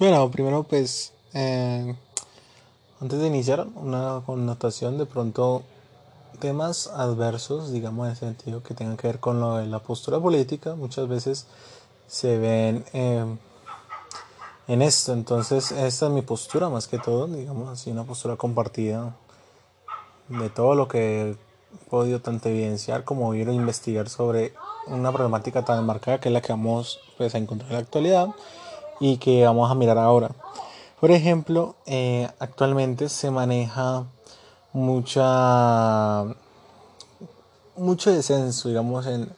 Bueno, primero pues, eh, antes de iniciar, una connotación de pronto temas adversos, digamos en el sentido que tengan que ver con lo de la postura política, muchas veces se ven eh, en esto. Entonces, esta es mi postura más que todo, digamos así, una postura compartida de todo lo que he podido tanto evidenciar como ir a investigar sobre una problemática tan marcada que es la que vamos pues, a encontrar en la actualidad y que vamos a mirar ahora. Por ejemplo, eh, actualmente se maneja mucha mucho descenso, digamos, en,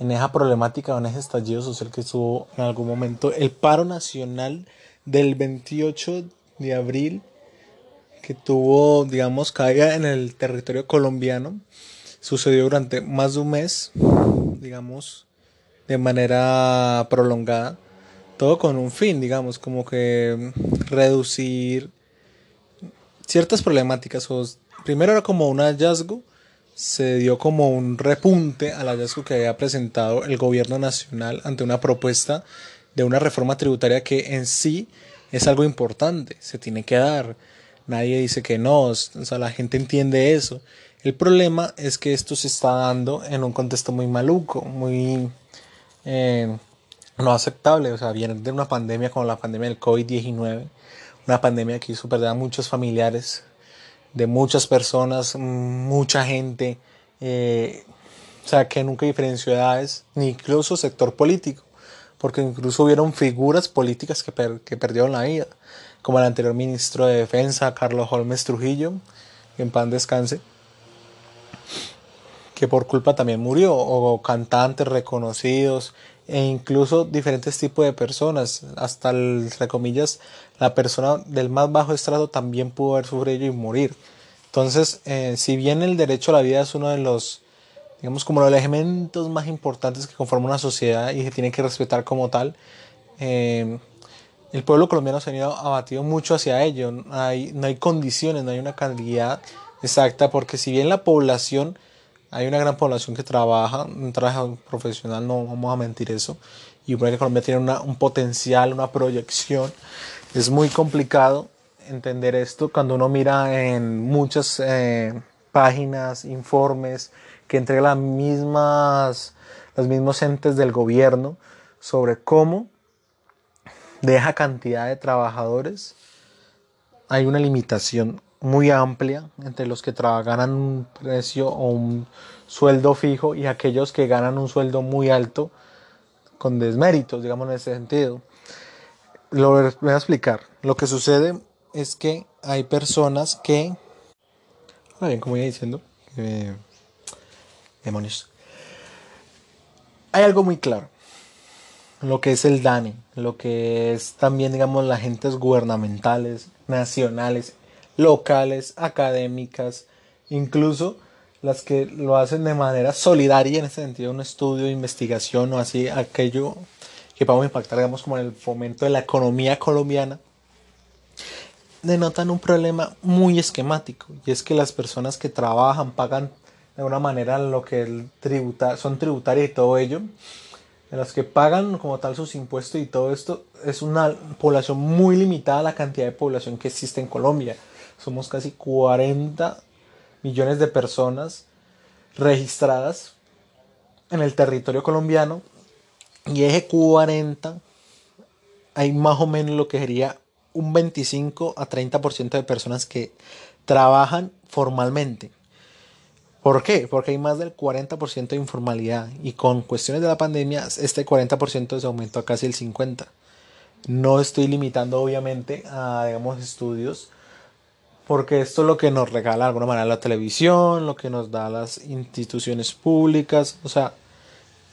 en esa problemática en ese estallido social que estuvo en algún momento. El paro nacional del 28 de abril que tuvo, digamos, caiga en el territorio colombiano, sucedió durante más de un mes, digamos, de manera prolongada todo con un fin, digamos, como que reducir ciertas problemáticas. O, primero era como un hallazgo, se dio como un repunte al hallazgo que había presentado el gobierno nacional ante una propuesta de una reforma tributaria que en sí es algo importante, se tiene que dar. Nadie dice que no, o sea, la gente entiende eso. El problema es que esto se está dando en un contexto muy maluco, muy... Eh, no aceptable, o sea, viene de una pandemia como la pandemia del COVID-19, una pandemia que hizo perder a muchos familiares, de muchas personas, mucha gente, eh, o sea, que nunca diferenció edades, ni incluso sector político, porque incluso hubieron figuras políticas que, que perdieron la vida, como el anterior ministro de Defensa, Carlos Holmes Trujillo, en pan descanse, que por culpa también murió, o cantantes reconocidos, e incluso diferentes tipos de personas, hasta, entre comillas, la persona del más bajo estrato también pudo haber sufrido y morir. Entonces, eh, si bien el derecho a la vida es uno de los, digamos, como los elementos más importantes que conforman una sociedad y se tiene que respetar como tal, eh, el pueblo colombiano se ha ido abatido mucho hacia ello. No hay, no hay condiciones, no hay una calidad exacta, porque si bien la población hay una gran población que trabaja, un trabajo profesional, no vamos a mentir eso. Y que Colombia tiene un potencial, una proyección. Es muy complicado entender esto cuando uno mira en muchas eh, páginas, informes que entregan las mismas, los mismos entes del gobierno sobre cómo de esa cantidad de trabajadores hay una limitación muy amplia entre los que ganan un precio o un sueldo fijo y aquellos que ganan un sueldo muy alto con desméritos, digamos en ese sentido. Lo voy a explicar. Lo que sucede es que hay personas que, bien, como iba diciendo, demonios. Hay algo muy claro. Lo que es el DANE, lo que es también, digamos, las agentes gubernamentales, nacionales, locales, académicas, incluso las que lo hacen de manera solidaria, en ese sentido, un estudio, investigación o así, aquello que podemos impactar, digamos, como en el fomento de la economía colombiana, denotan un problema muy esquemático, y es que las personas que trabajan pagan de una manera lo que tributa, son tributarias y todo ello, las que pagan como tal sus impuestos y todo esto, es una población muy limitada a la cantidad de población que existe en Colombia. Somos casi 40 millones de personas registradas en el territorio colombiano y ese 40 hay más o menos lo que sería un 25 a 30% de personas que trabajan formalmente. ¿Por qué? Porque hay más del 40% de informalidad y con cuestiones de la pandemia este 40% se aumentó a casi el 50%. No estoy limitando obviamente a digamos estudios porque esto es lo que nos regala de alguna manera la televisión, lo que nos da las instituciones públicas, o sea,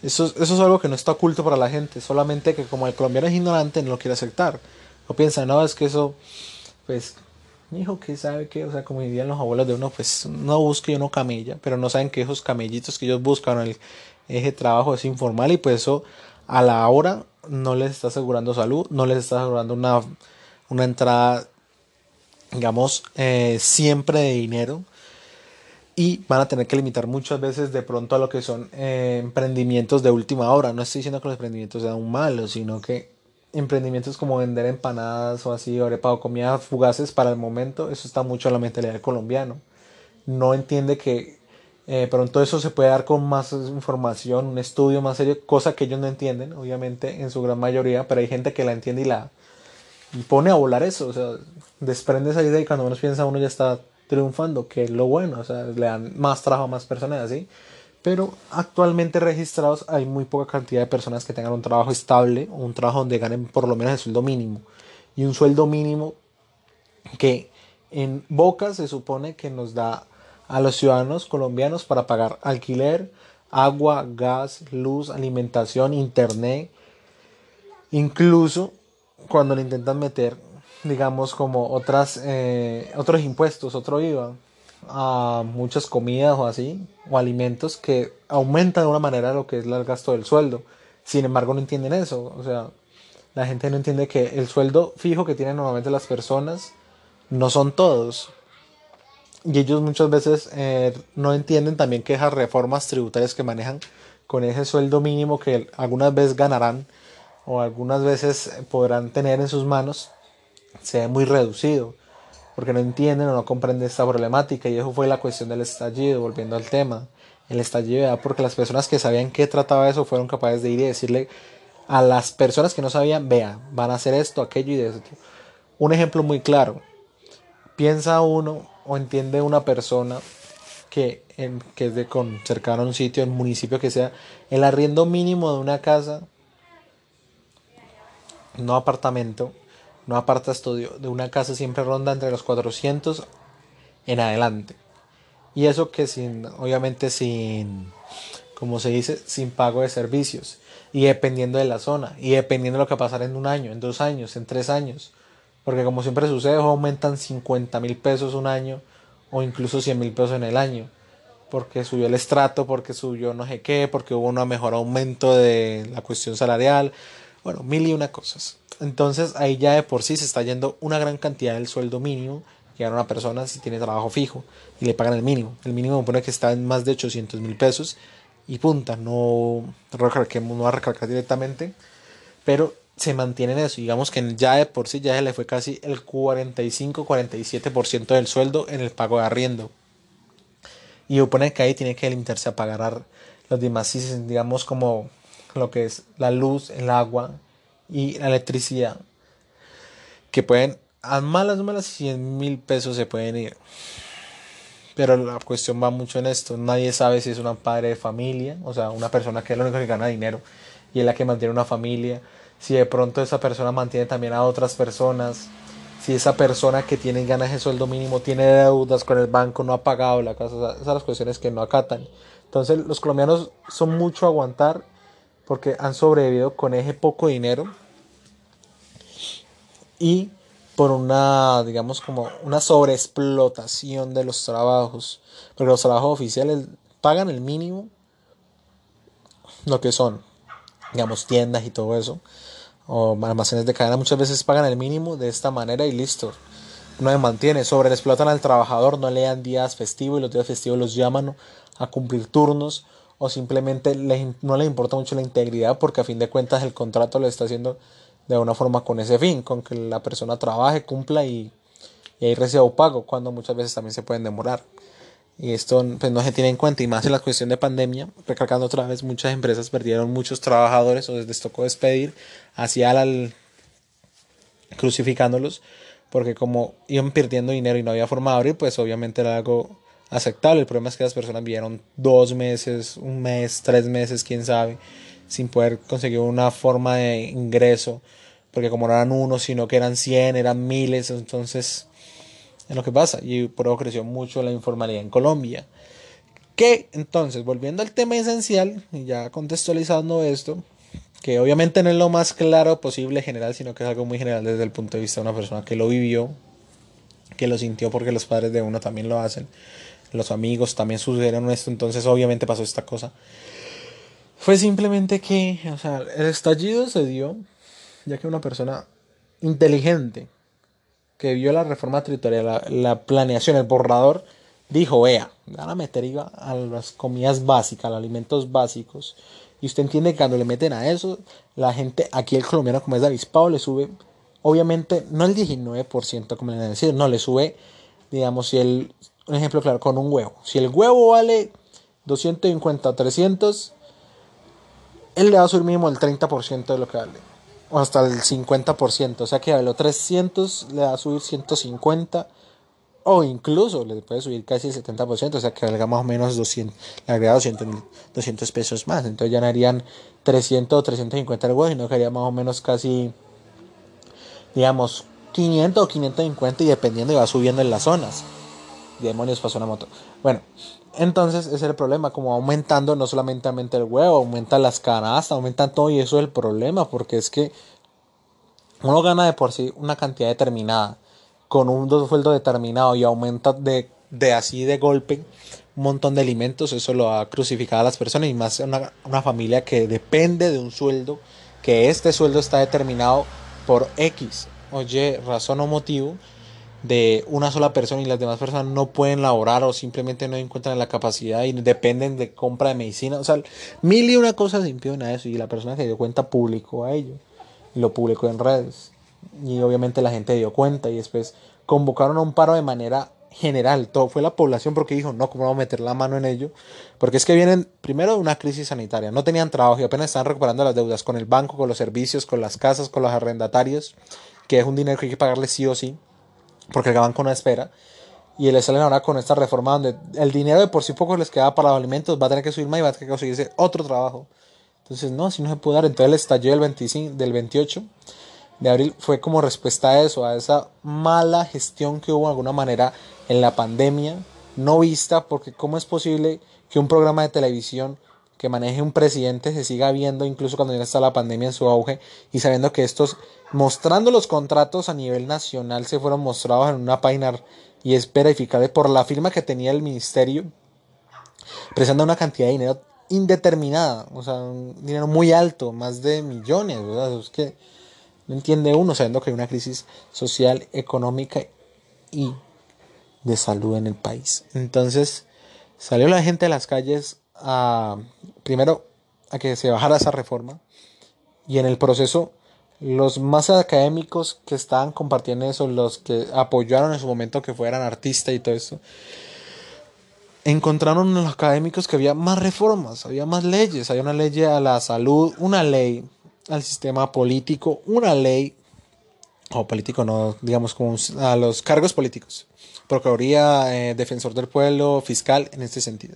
eso, eso es algo que no está oculto para la gente, solamente que como el colombiano es ignorante no lo quiere aceptar, o piensa, no, es que eso, pues, hijo que sabe que, o sea, como dirían los abuelos de uno, pues no busque y uno camella, pero no saben que esos camellitos que ellos buscan, el, ese trabajo es informal y pues eso a la hora no les está asegurando salud, no les está asegurando una, una entrada digamos, eh, siempre de dinero y van a tener que limitar muchas veces de pronto a lo que son eh, emprendimientos de última hora. No estoy diciendo que los emprendimientos sean malos, sino que emprendimientos como vender empanadas o así, arepa o comidas fugaces para el momento, eso está mucho en la mentalidad del colombiano. No entiende que eh, pronto eso se puede dar con más información, un estudio más serio, cosa que ellos no entienden, obviamente, en su gran mayoría, pero hay gente que la entiende y la y pone a volar eso, o sea, desprende esa idea y cuando uno piensa uno ya está triunfando, que es lo bueno, o sea, le dan más trabajo a más personas así. Pero actualmente registrados hay muy poca cantidad de personas que tengan un trabajo estable un trabajo donde ganen por lo menos el sueldo mínimo. Y un sueldo mínimo que en Boca se supone que nos da a los ciudadanos colombianos para pagar alquiler, agua, gas, luz, alimentación, internet. Incluso cuando le intentan meter, digamos, como otras, eh, otros impuestos, otro IVA a muchas comidas o así, o alimentos que aumentan de una manera lo que es el gasto del sueldo. Sin embargo, no entienden eso. O sea, la gente no entiende que el sueldo fijo que tienen normalmente las personas no son todos. Y ellos muchas veces eh, no entienden también que esas reformas tributarias que manejan con ese sueldo mínimo que algunas veces ganarán o algunas veces podrán tener en sus manos se ve muy reducido porque no entienden o no comprenden esta problemática y eso fue la cuestión del estallido, volviendo al tema. El estallido era porque las personas que sabían qué trataba eso fueron capaces de ir y decirle a las personas que no sabían, vea, van a hacer esto, aquello y de eso. Un ejemplo muy claro. Piensa uno o entiende una persona que, en, que es de con, cercano a un sitio, en un municipio que sea, el arriendo mínimo de una casa, no apartamento, no aparta estudio, de una casa siempre ronda entre los 400 en adelante. Y eso que sin, obviamente sin, como se dice, sin pago de servicios. Y dependiendo de la zona. Y dependiendo de lo que pasará en un año, en dos años, en tres años. Porque como siempre sucede, aumentan 50 mil pesos un año o incluso 100 mil pesos en el año. Porque subió el estrato, porque subió no sé qué, porque hubo un mejor aumento de la cuestión salarial. Bueno, mil y una cosas. Entonces ahí ya de por sí se está yendo una gran cantidad del sueldo mínimo que gana una persona si tiene trabajo fijo y le pagan el mínimo. El mínimo pone que está en más de 800 mil pesos y punta, no, no va a recargar directamente, pero se mantiene en eso. Digamos que ya de por sí ya se le fue casi el 45-47% del sueldo en el pago de arriendo. Y supone que ahí tiene que limitarse a pagar los demás, digamos como lo que es la luz, el agua, y la electricidad, que pueden, a malas, malas 100 mil pesos se pueden ir. Pero la cuestión va mucho en esto. Nadie sabe si es una padre de familia, o sea, una persona que es la única que gana dinero y es la que mantiene una familia. Si de pronto esa persona mantiene también a otras personas. Si esa persona que tiene ganas de sueldo mínimo tiene deudas con el banco, no ha pagado la casa. esas son las cuestiones que no acatan. Entonces los colombianos son mucho aguantar porque han sobrevivido con ese poco dinero y por una, digamos, como una sobreexplotación de los trabajos, porque los trabajos oficiales pagan el mínimo, lo que son, digamos, tiendas y todo eso, o almacenes de cadena, muchas veces pagan el mínimo de esta manera y listo. No se mantiene, sobreexplotan al trabajador, no le dan días festivos y los días festivos los llaman a cumplir turnos o simplemente no le importa mucho la integridad porque a fin de cuentas el contrato lo está haciendo de una forma con ese fin, con que la persona trabaje, cumpla y, y ahí reciba un pago, cuando muchas veces también se pueden demorar. Y esto pues, no se tiene en cuenta, y más en la cuestión de pandemia, recalcando otra vez, muchas empresas perdieron muchos trabajadores o les tocó despedir, hacia al crucificándolos, porque como iban perdiendo dinero y no había forma de abrir, pues obviamente era algo aceptable. El problema es que las personas vivieron dos meses, un mes, tres meses, quién sabe, sin poder conseguir una forma de ingreso, porque como no eran uno, sino que eran cien, eran miles, entonces es lo que pasa. Y por eso creció mucho la informalidad en Colombia. Que entonces, volviendo al tema esencial, y ya contextualizando esto, que obviamente no es lo más claro posible general, sino que es algo muy general desde el punto de vista de una persona que lo vivió, que lo sintió porque los padres de uno también lo hacen los amigos también sucedieron esto, entonces obviamente pasó esta cosa. Fue simplemente que, o sea, el estallido se dio ya que una persona inteligente que vio la reforma tributaria, la, planeación, el borrador, dijo, vea, van a meter a las comidas básicas, a los alimentos básicos, Y usted entiende que cuando le meten a eso, la gente, aquí el colombiano como es avispado, le sube, obviamente, no el 19%, como le a decir, no, le sube, digamos, si el, un ejemplo claro, con un huevo. Si el huevo vale 250 o 300, él le va a subir mínimo el 30% de lo que vale. O hasta el 50%. O sea que a los 300 le va a subir 150. O incluso le puede subir casi el 70%. O sea que valga más o menos 200. Le agrega 200, 200 pesos más. Entonces ya no harían 300 o 350 el huevo. Sino que haría más o menos casi. Digamos 500 o 550. Y dependiendo, y va subiendo en las zonas. Demonios pasó una moto. Bueno, entonces es el problema, como aumentando no solamente el huevo, aumenta las canastas, aumenta todo y eso es el problema, porque es que uno gana de por sí una cantidad determinada, con un sueldo determinado y aumenta de, de así de golpe un montón de alimentos, eso lo ha crucificado a las personas y más una, una familia que depende de un sueldo, que este sueldo está determinado por X, oye, razón o motivo, de una sola persona y las demás personas no pueden laborar o simplemente no encuentran la capacidad y dependen de compra de medicina. O sea, mil y una cosas impiden a eso y la persona que dio cuenta publicó a ello y lo publicó en redes. Y obviamente la gente dio cuenta y después convocaron a un paro de manera general. Todo fue la población porque dijo, no, ¿cómo vamos a meter la mano en ello? Porque es que vienen primero de una crisis sanitaria. No tenían trabajo y apenas están recuperando las deudas con el banco, con los servicios, con las casas, con los arrendatarios, que es un dinero que hay que pagarle sí o sí porque el banco no espera. Y le salen ahora con esta reforma donde el dinero de por sí poco les queda para los alimentos, va a tener que subir más y va a tener que conseguirse otro trabajo. Entonces, no, si no se puede dar. Entonces el estallido del, 25, del 28 de abril fue como respuesta a eso, a esa mala gestión que hubo de alguna manera en la pandemia, no vista, porque cómo es posible que un programa de televisión que maneje un presidente se siga viendo incluso cuando ya está la pandemia en su auge y sabiendo que estos, mostrando los contratos a nivel nacional, se fueron mostrados en una página y es verificable por la firma que tenía el ministerio, presentando una cantidad de dinero indeterminada, o sea, un dinero muy alto, más de millones, ¿verdad? Es que no entiende uno, sabiendo que hay una crisis social, económica y de salud en el país. Entonces, salió la gente a las calles a, primero, a que se bajara esa reforma y en el proceso los más académicos que estaban compartiendo eso, los que apoyaron en su momento que fueran artistas y todo eso, encontraron en los académicos que había más reformas, había más leyes, había una ley a la salud, una ley al sistema político, una ley, o político no, digamos como a los cargos políticos, Procuraduría, eh, Defensor del Pueblo, Fiscal, en este sentido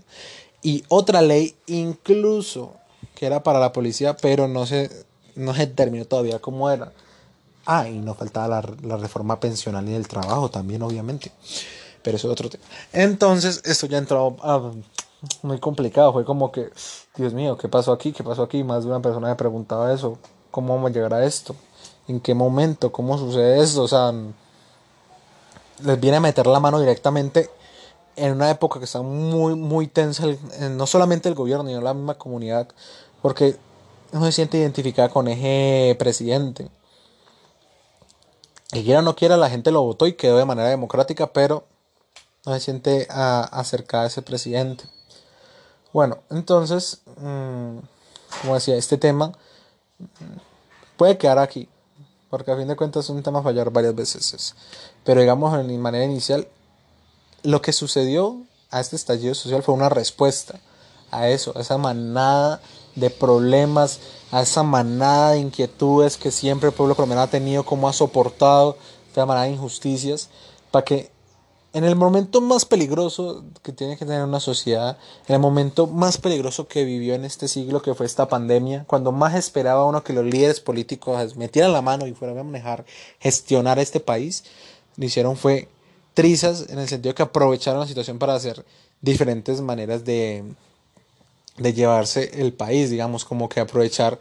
y otra ley incluso que era para la policía, pero no se, no se terminó todavía cómo era. Ah, y no faltaba la, la reforma pensional y del trabajo también, obviamente. Pero eso es otro tema. Entonces, esto ya entró muy complicado. Fue como que, Dios mío, ¿qué pasó aquí? ¿Qué pasó aquí? Más de una persona me preguntaba eso. ¿Cómo vamos a llegar a esto? ¿En qué momento? ¿Cómo sucede esto? O sea, les viene a meter la mano directamente en una época que está muy, muy tensa, no solamente el gobierno, sino la misma comunidad, porque no se siente identificada con ese presidente. Y quiera o no quiera, la gente lo votó y quedó de manera democrática, pero no se siente acercada a ese presidente. Bueno, entonces, mm, como decía, este tema mm, puede quedar aquí, porque a fin de cuentas es un tema fallar varias veces. Pero digamos, en manera inicial, lo que sucedió a este estallido social fue una respuesta a eso, a esa manada de problemas, a esa manada de inquietudes que siempre el pueblo colombiano ha tenido, como ha soportado esta manada de injusticias, para que en el momento más peligroso que tiene que tener una sociedad, en el momento más peligroso que vivió en este siglo, que fue esta pandemia, cuando más esperaba uno que los líderes políticos metieran la mano y fueran a manejar, gestionar este país, lo hicieron fue trizas en el sentido que aprovecharon la situación para hacer diferentes maneras de, de llevarse el país, digamos, como que aprovechar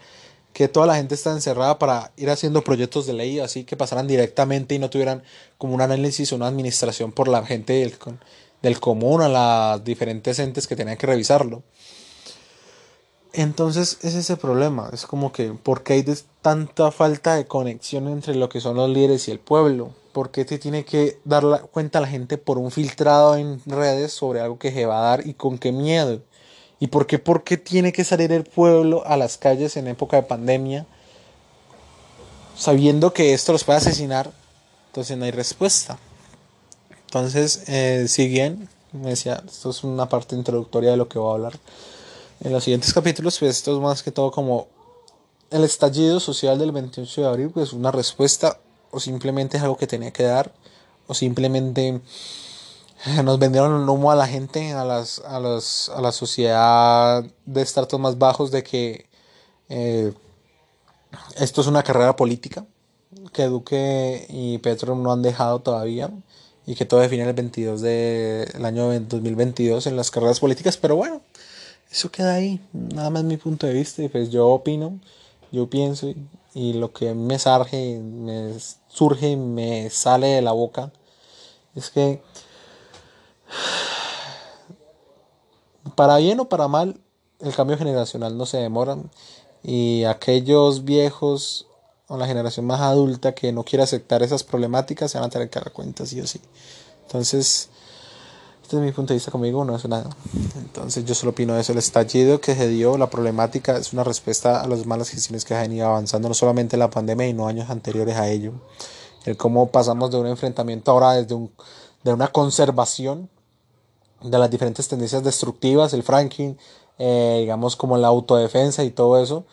que toda la gente está encerrada para ir haciendo proyectos de ley así que pasaran directamente y no tuvieran como un análisis o una administración por la gente del, del común a las diferentes entes que tenían que revisarlo. Entonces es ese problema, es como que ¿por qué hay tanta falta de conexión entre lo que son los líderes y el pueblo? ¿Por qué te tiene que dar cuenta la gente por un filtrado en redes sobre algo que se va a dar y con qué miedo? ¿Y por qué, por qué tiene que salir el pueblo a las calles en época de pandemia sabiendo que esto los puede asesinar? Entonces no hay respuesta. Entonces, eh, si bien, me decía, esto es una parte introductoria de lo que voy a hablar. En los siguientes capítulos, pues esto es más que todo como el estallido social del 28 de abril, pues una respuesta o simplemente es algo que tenía que dar o simplemente nos vendieron el humo a la gente, a, las, a, los, a la sociedad de estratos más bajos de que eh, esto es una carrera política que Duque y Petro no han dejado todavía y que todo define el 22 del año 2022 en las carreras políticas, pero bueno, eso queda ahí, nada más mi punto de vista y pues yo opino, yo pienso y, lo que me surge, me surge, me sale de la boca es que para bien o para mal el cambio generacional no se demora y aquellos viejos o la generación más adulta que no quiere aceptar esas problemáticas se van a tener que dar cuenta sí o sí. Entonces, este es mi punto de vista conmigo, no es nada. Entonces yo solo opino eso, el estallido que se dio, la problemática es una respuesta a las malas gestiones que han ido avanzando, no solamente en la pandemia, sino años anteriores a ello. El cómo pasamos de un enfrentamiento ahora desde un, de una conservación de las diferentes tendencias destructivas, el franking, eh, digamos como la autodefensa y todo eso,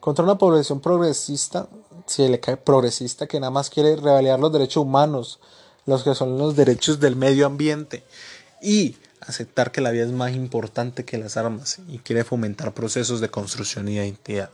contra una población progresista, si le cae progresista, que nada más quiere revalidar los derechos humanos, los que son los derechos del medio ambiente, y aceptar que la vida es más importante que las armas, y quiere fomentar procesos de construcción y identidad.